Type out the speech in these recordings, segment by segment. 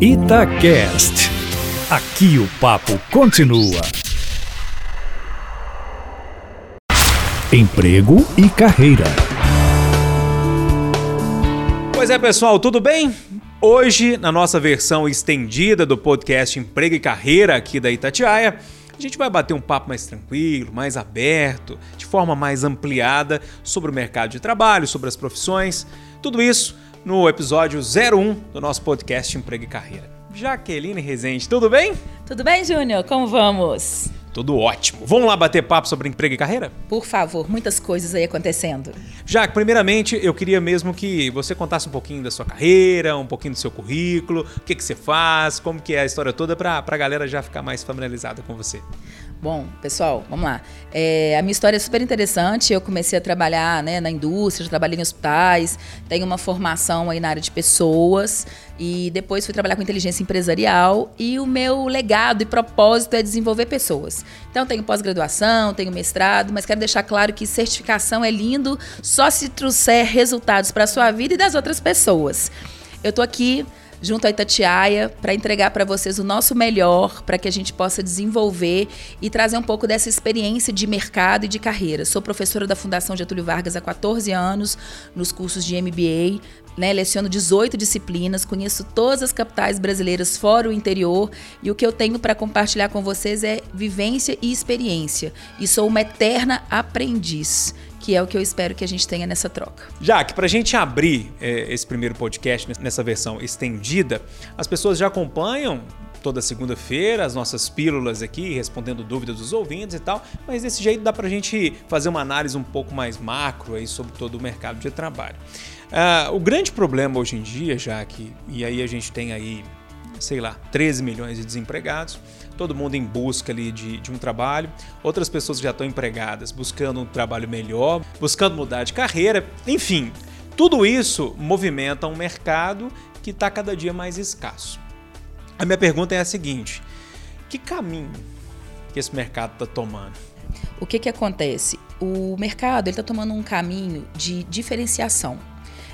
Itacast. Aqui o papo continua. Emprego e carreira. Pois é, pessoal, tudo bem? Hoje, na nossa versão estendida do podcast Emprego e Carreira aqui da Itatiaia, a gente vai bater um papo mais tranquilo, mais aberto, de forma mais ampliada sobre o mercado de trabalho, sobre as profissões, tudo isso no episódio 01 do nosso podcast Emprego e Carreira. Jaqueline Rezende, tudo bem? Tudo bem, Júnior? Como vamos? Tudo ótimo. Vamos lá bater papo sobre emprego e carreira? Por favor, muitas coisas aí acontecendo. Jaque, primeiramente eu queria mesmo que você contasse um pouquinho da sua carreira, um pouquinho do seu currículo, o que, que você faz, como que é a história toda para a galera já ficar mais familiarizada com você. Bom, pessoal, vamos lá. É, a minha história é super interessante. Eu comecei a trabalhar né, na indústria, já trabalhei em hospitais, tenho uma formação aí na área de pessoas e depois fui trabalhar com inteligência empresarial e o meu legado e propósito é desenvolver pessoas. Então tenho pós-graduação, tenho mestrado, mas quero deixar claro que certificação é lindo só se trouxer resultados para a sua vida e das outras pessoas. Eu estou aqui junto à Itatiaia para entregar para vocês o nosso melhor para que a gente possa desenvolver e trazer um pouco dessa experiência de mercado e de carreira. Sou professora da Fundação Getúlio Vargas há 14 anos nos cursos de MBA. Né, leciono 18 disciplinas, conheço todas as capitais brasileiras fora o interior e o que eu tenho para compartilhar com vocês é vivência e experiência. E sou uma eterna aprendiz que é o que eu espero que a gente tenha nessa troca. Jaque, para a gente abrir é, esse primeiro podcast nessa versão estendida, as pessoas já acompanham toda segunda-feira as nossas pílulas aqui, respondendo dúvidas dos ouvintes e tal, mas desse jeito dá para a gente fazer uma análise um pouco mais macro aí sobre todo o mercado de trabalho. Uh, o grande problema hoje em dia, Jaque, e aí a gente tem aí, sei lá, 13 milhões de desempregados, todo mundo em busca ali de, de um trabalho, outras pessoas já estão empregadas buscando um trabalho melhor, buscando mudar de carreira, enfim, tudo isso movimenta um mercado que está cada dia mais escasso. A minha pergunta é a seguinte: que caminho que esse mercado está tomando? O que, que acontece? O mercado está tomando um caminho de diferenciação.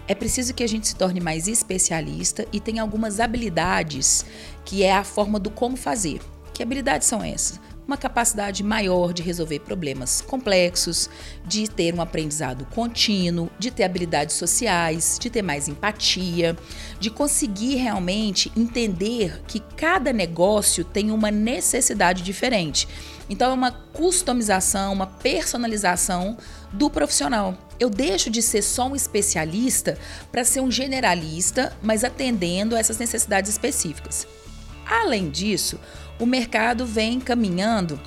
É preciso que a gente se torne mais especialista e tenha algumas habilidades que é a forma do como fazer. Que habilidades são essas? Uma capacidade maior de resolver problemas complexos, de ter um aprendizado contínuo, de ter habilidades sociais, de ter mais empatia, de conseguir realmente entender que cada negócio tem uma necessidade diferente. Então é uma customização, uma personalização do profissional. Eu deixo de ser só um especialista para ser um generalista, mas atendendo a essas necessidades específicas. Além disso, o mercado vem caminhando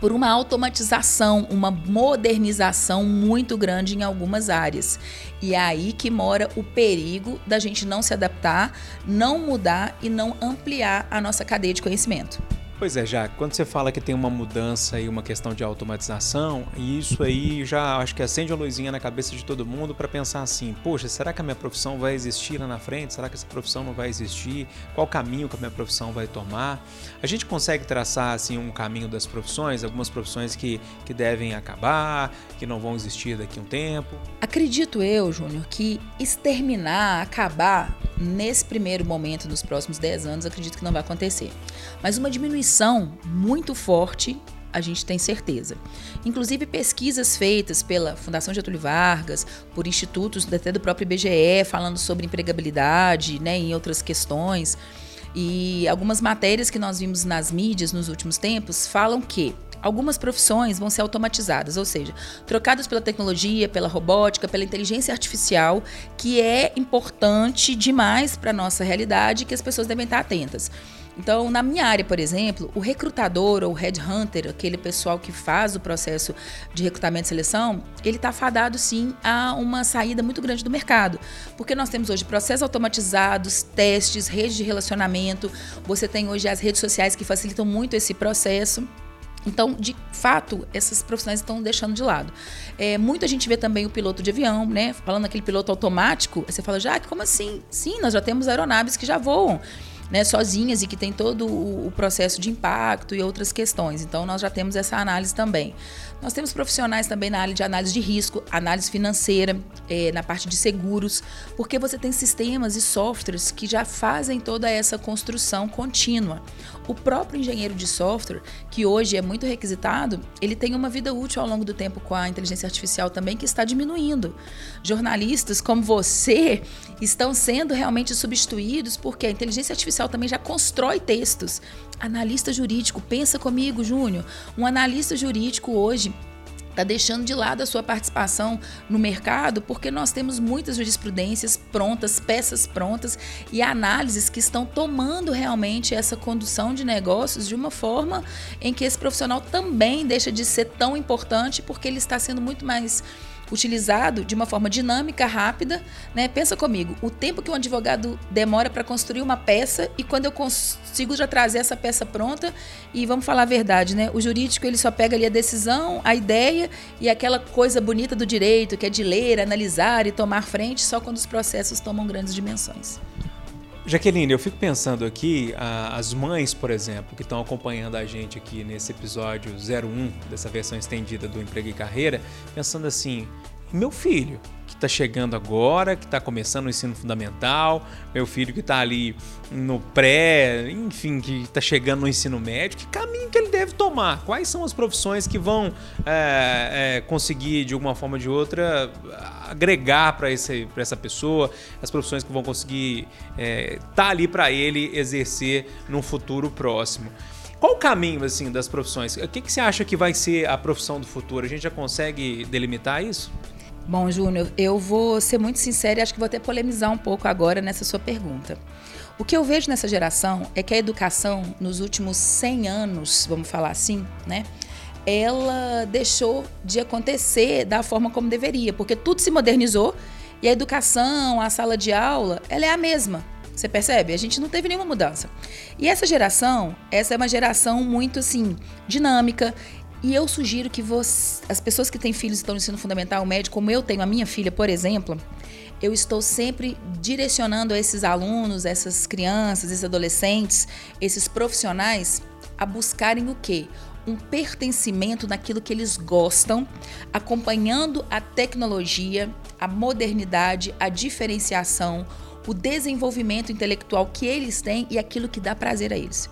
por uma automatização, uma modernização muito grande em algumas áreas. E é aí que mora o perigo da gente não se adaptar, não mudar e não ampliar a nossa cadeia de conhecimento. Pois é, já quando você fala que tem uma mudança e uma questão de automatização, isso aí já acho que acende uma luzinha na cabeça de todo mundo para pensar assim: poxa, será que a minha profissão vai existir lá na frente? Será que essa profissão não vai existir? Qual caminho que a minha profissão vai tomar? A gente consegue traçar assim um caminho das profissões, algumas profissões que, que devem acabar, que não vão existir daqui a um tempo? Acredito eu, Júnior, que exterminar, acabar nesse primeiro momento, nos próximos 10 anos, acredito que não vai acontecer. Mas uma diminuição muito forte a gente tem certeza. Inclusive, pesquisas feitas pela Fundação Getúlio Vargas, por institutos até do próprio IBGE, falando sobre empregabilidade né, e outras questões. E algumas matérias que nós vimos nas mídias nos últimos tempos falam que algumas profissões vão ser automatizadas, ou seja, trocadas pela tecnologia, pela robótica, pela inteligência artificial, que é importante demais para a nossa realidade que as pessoas devem estar atentas. Então, na minha área, por exemplo, o recrutador ou headhunter, aquele pessoal que faz o processo de recrutamento e seleção, ele está fadado sim a uma saída muito grande do mercado. Porque nós temos hoje processos automatizados, testes, redes de relacionamento, você tem hoje as redes sociais que facilitam muito esse processo. Então, de fato, essas profissionais estão deixando de lado. É, muita gente vê também o piloto de avião, né? Falando aquele piloto automático, você fala, já, como assim? Sim, nós já temos aeronaves que já voam. Né, sozinhas e que tem todo o, o processo de impacto e outras questões. Então, nós já temos essa análise também. Nós temos profissionais também na área de análise de risco, análise financeira, é, na parte de seguros, porque você tem sistemas e softwares que já fazem toda essa construção contínua. O próprio engenheiro de software, que hoje é muito requisitado, ele tem uma vida útil ao longo do tempo com a inteligência artificial também que está diminuindo. Jornalistas como você estão sendo realmente substituídos porque a inteligência artificial também já constrói textos. Analista jurídico, pensa comigo, Júnior. Um analista jurídico hoje está deixando de lado a sua participação no mercado, porque nós temos muitas jurisprudências prontas, peças prontas e análises que estão tomando realmente essa condução de negócios de uma forma em que esse profissional também deixa de ser tão importante, porque ele está sendo muito mais utilizado de uma forma dinâmica, rápida, né? Pensa comigo, o tempo que um advogado demora para construir uma peça e quando eu consigo já trazer essa peça pronta e vamos falar a verdade, né? O jurídico ele só pega ali a decisão, a ideia e aquela coisa bonita do direito, que é de ler, analisar e tomar frente só quando os processos tomam grandes dimensões. Jaqueline, eu fico pensando aqui, as mães, por exemplo, que estão acompanhando a gente aqui nesse episódio 01 dessa versão estendida do Emprego e Carreira, pensando assim: meu filho, está chegando agora, que está começando o ensino fundamental, meu filho que está ali no pré, enfim, que está chegando no ensino médio, que caminho que ele deve tomar? Quais são as profissões que vão é, é, conseguir, de alguma forma ou de outra, agregar para essa pessoa, as profissões que vão conseguir estar é, tá ali para ele exercer num futuro próximo? Qual o caminho assim das profissões? O que, que você acha que vai ser a profissão do futuro? A gente já consegue delimitar isso? Bom, Júnior, eu vou ser muito sincera e acho que vou até polemizar um pouco agora nessa sua pergunta. O que eu vejo nessa geração é que a educação, nos últimos 100 anos, vamos falar assim, né? Ela deixou de acontecer da forma como deveria, porque tudo se modernizou e a educação, a sala de aula, ela é a mesma. Você percebe? A gente não teve nenhuma mudança. E essa geração, essa é uma geração muito assim, dinâmica. E eu sugiro que você, as pessoas que têm filhos e estão no ensino fundamental médio, como eu tenho a minha filha, por exemplo, eu estou sempre direcionando esses alunos, essas crianças, esses adolescentes, esses profissionais a buscarem o quê? Um pertencimento naquilo que eles gostam, acompanhando a tecnologia, a modernidade, a diferenciação, o desenvolvimento intelectual que eles têm e aquilo que dá prazer a eles.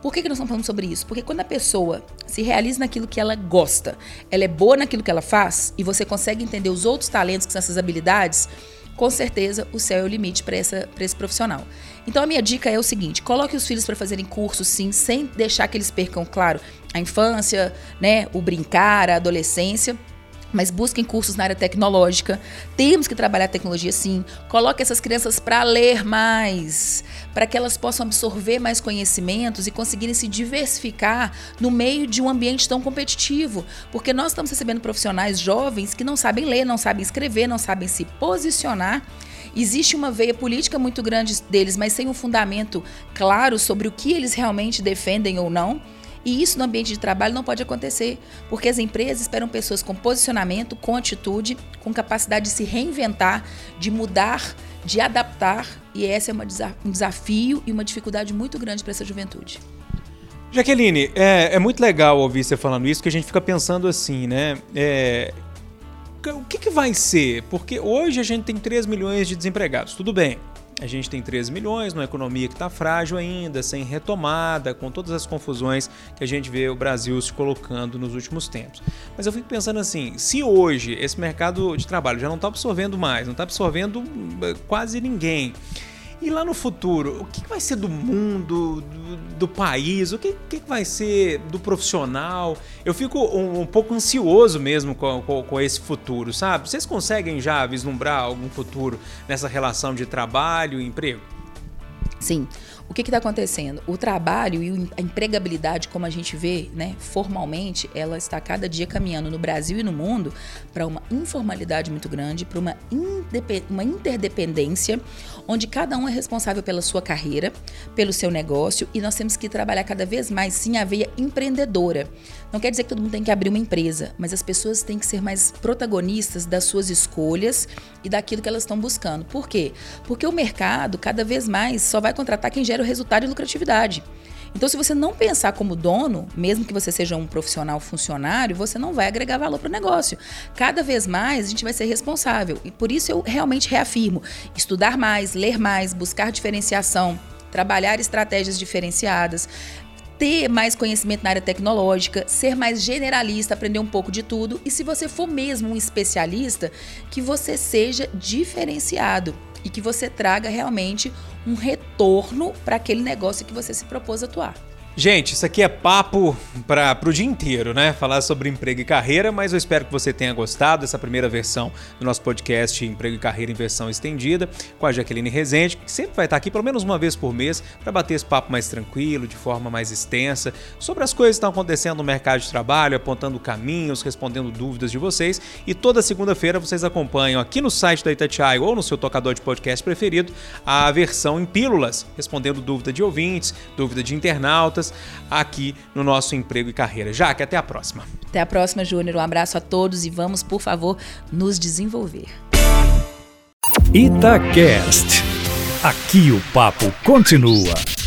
Por que, que nós estamos falando sobre isso? Porque quando a pessoa se realiza naquilo que ela gosta, ela é boa naquilo que ela faz e você consegue entender os outros talentos que são essas habilidades, com certeza o céu é o limite para esse profissional. Então a minha dica é o seguinte: coloque os filhos para fazerem cursos, sim, sem deixar que eles percam, claro, a infância, né, o brincar, a adolescência mas busquem cursos na área tecnológica. Temos que trabalhar a tecnologia sim. Coloque essas crianças para ler mais, para que elas possam absorver mais conhecimentos e conseguirem se diversificar no meio de um ambiente tão competitivo. Porque nós estamos recebendo profissionais jovens que não sabem ler, não sabem escrever, não sabem se posicionar. Existe uma veia política muito grande deles, mas sem um fundamento claro sobre o que eles realmente defendem ou não. E isso no ambiente de trabalho não pode acontecer, porque as empresas esperam pessoas com posicionamento, com atitude, com capacidade de se reinventar, de mudar, de adaptar, e esse é um desafio e uma dificuldade muito grande para essa juventude. Jaqueline, é, é, muito legal ouvir você falando isso, que a gente fica pensando assim, né? É, o que, que vai ser? Porque hoje a gente tem 3 milhões de desempregados, tudo bem. A gente tem 13 milhões, numa economia que está frágil ainda, sem retomada, com todas as confusões que a gente vê o Brasil se colocando nos últimos tempos. Mas eu fico pensando assim: se hoje esse mercado de trabalho já não está absorvendo mais, não está absorvendo eh, quase ninguém. E lá no futuro, o que vai ser do mundo, do, do país? O que, que, vai ser do profissional? Eu fico um, um pouco ansioso mesmo com, com, com, esse futuro, sabe? Vocês conseguem já vislumbrar algum futuro nessa relação de trabalho e emprego? Sim. O que está acontecendo? O trabalho e a empregabilidade, como a gente vê, né, formalmente, ela está cada dia caminhando no Brasil e no mundo para uma informalidade muito grande, para uma, uma interdependência, onde cada um é responsável pela sua carreira, pelo seu negócio, e nós temos que trabalhar cada vez mais, sim, a veia empreendedora. Não quer dizer que todo mundo tem que abrir uma empresa, mas as pessoas têm que ser mais protagonistas das suas escolhas e daquilo que elas estão buscando. Por quê? Porque o mercado, cada vez mais, só vai contratar quem gera o resultado e lucratividade. Então, se você não pensar como dono, mesmo que você seja um profissional funcionário, você não vai agregar valor para o negócio. Cada vez mais a gente vai ser responsável. E por isso eu realmente reafirmo: estudar mais, ler mais, buscar diferenciação, trabalhar estratégias diferenciadas, ter mais conhecimento na área tecnológica, ser mais generalista, aprender um pouco de tudo. E se você for mesmo um especialista, que você seja diferenciado e que você traga realmente um retorno para aquele negócio que você se propôs atuar. Gente, isso aqui é papo para o dia inteiro, né? Falar sobre emprego e carreira, mas eu espero que você tenha gostado dessa primeira versão do nosso podcast Emprego e Carreira em versão estendida, com a Jaqueline Rezende, que sempre vai estar aqui pelo menos uma vez por mês para bater esse papo mais tranquilo, de forma mais extensa, sobre as coisas que estão acontecendo no mercado de trabalho, apontando caminhos, respondendo dúvidas de vocês. E toda segunda-feira vocês acompanham aqui no site da Itatiaia ou no seu tocador de podcast preferido a versão em pílulas, respondendo dúvida de ouvintes, dúvida de internautas aqui no nosso Emprego e Carreira. Jaque, até a próxima. Até a próxima, Júnior. Um abraço a todos e vamos, por favor, nos desenvolver. Itacast. Aqui o papo continua.